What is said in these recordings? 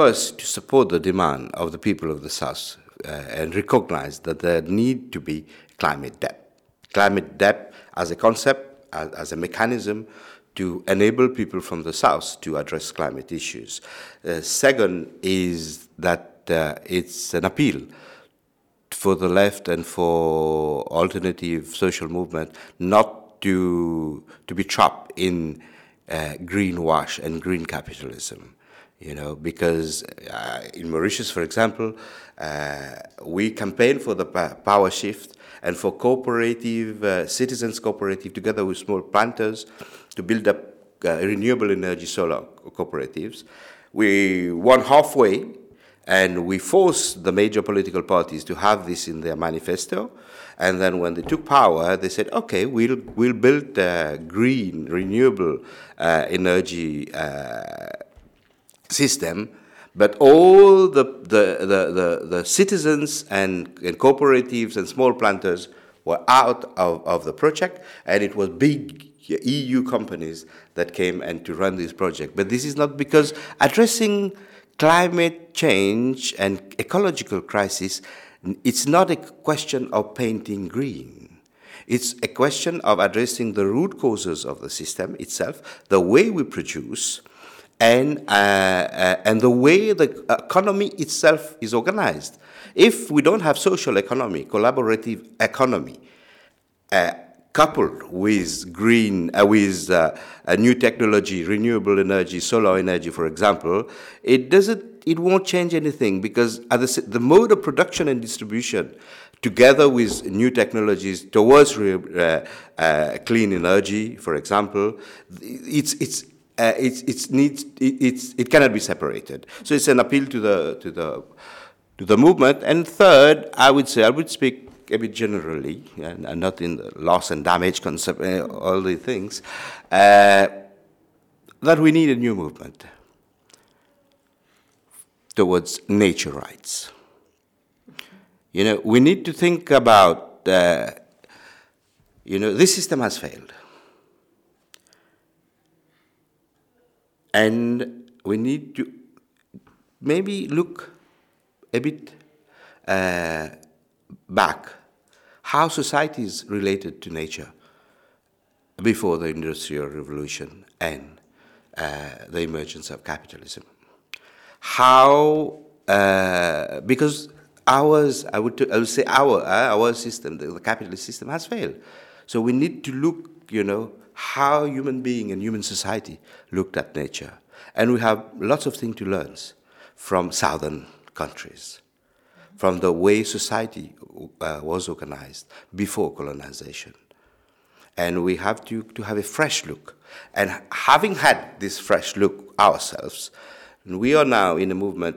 first to support the demand of the people of the South uh, and recognize that there need to be climate debt. Climate debt as a concept, as, as a mechanism to enable people from the South to address climate issues. Uh, second is that uh, it's an appeal for the left and for alternative social movement not to, to be trapped in uh, greenwash and green capitalism you know, because uh, in Mauritius, for example, uh, we campaign for the power shift and for cooperative, uh, citizens cooperative, together with small planters, to build up uh, renewable energy solar cooperatives. We won halfway, and we forced the major political parties to have this in their manifesto. And then when they took power, they said, okay, we'll, we'll build green, renewable uh, energy uh, system, but all the, the, the, the, the citizens and, and, cooperatives and small planters were out of, of the project, and it was big EU companies that came and to run this project. But this is not because addressing climate change and ecological crisis, it's not a question of painting green. It's a question of addressing the root causes of the system itself, the way we produce, and, uh, uh, and the way the economy itself is organized. If we don't have social economy, collaborative economy, uh, coupled with green, uh, with uh, a new technology, renewable energy, solar energy, for example, it doesn't, it won't change anything because the, the, mode of production and distribution, together with new technologies towards uh, uh, clean energy, for example, it's it's uh, it's, it's needs, it, it's, it cannot be separated. So it's an appeal to the, to, the, to the movement. And third, I would say, I would speak a bit generally, and, and not in the loss and damage concept, uh, all the things, uh, that we need a new movement towards nature rights. You know, we need to think about, uh, you know, this system has failed. And we need to maybe look a bit uh, back how societies related to nature before the Industrial Revolution and uh, the emergence of capitalism. How, uh, because ours, I would, I would say our, uh, our system, the, the capitalist system has failed. So we need to look, you know, how human being and human society looked at nature. And we have lots of things to learn from southern countries, from the way society uh, was organized before colonization. And we have to, to have a fresh look. And having had this fresh look ourselves, we are now in a movement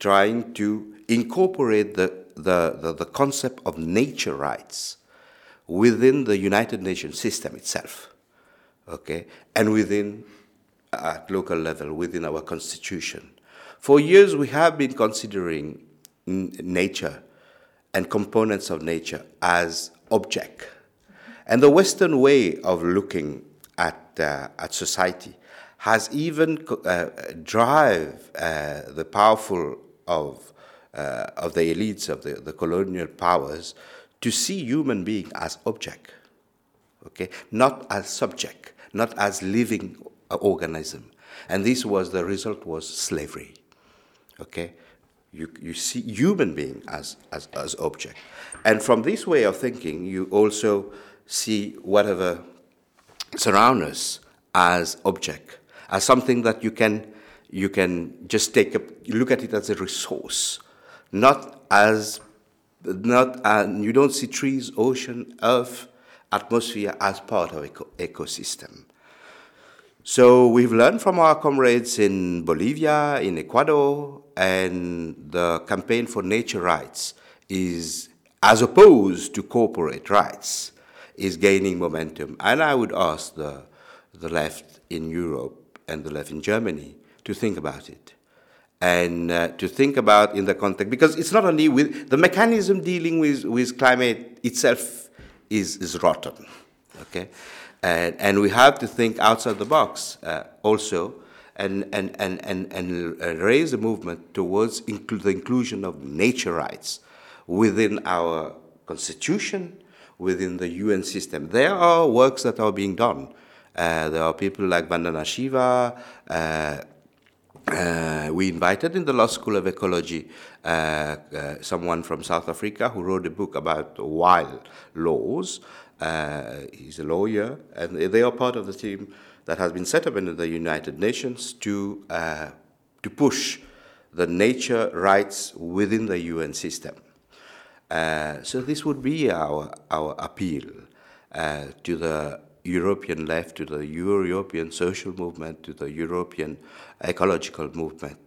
trying to incorporate the, the, the, the concept of nature rights within the United Nations system itself, okay, and within at local level, within our constitution. For years, we have been considering nature and components of nature as object. And the Western way of looking at, uh, at society has even uh, drive uh, the powerful of, uh, of the elites of the, the colonial powers to see human being as object, okay, not as subject, not as living uh, organism. And this was the result was slavery, okay. You, you see human being as, as, as object. And from this way of thinking, you also see whatever surrounds us as object, as something that you can, you can just take a, look at it as a resource, not as not, and you don't see trees, ocean, earth, atmosphere as part of eco- ecosystem. So we've learned from our comrades in Bolivia, in Ecuador, and the campaign for nature rights is, as opposed to corporate rights, is gaining momentum. And I would ask the, the left in Europe and the left in Germany to think about it and uh, to think about in the context because it's not only with the mechanism dealing with, with climate itself is, is rotten okay and, and we have to think outside the box uh, also and, and, and, and, and raise a movement towards the inclusion of nature rights within our constitution, within the UN system. There are works that are being done. Uh, there are people like Vandana Shiva. Uh, uh, we invited in the Law School of Ecology uh, uh, someone from South Africa who wrote a book about wild laws. Uh, he's a lawyer, and they are part of the team that has been set up in the United Nations to, to push the nature rights within the UN system. Uh, so this would be our, our appeal uh, to the European left, to the Euro European social movement, to the European ecological movement,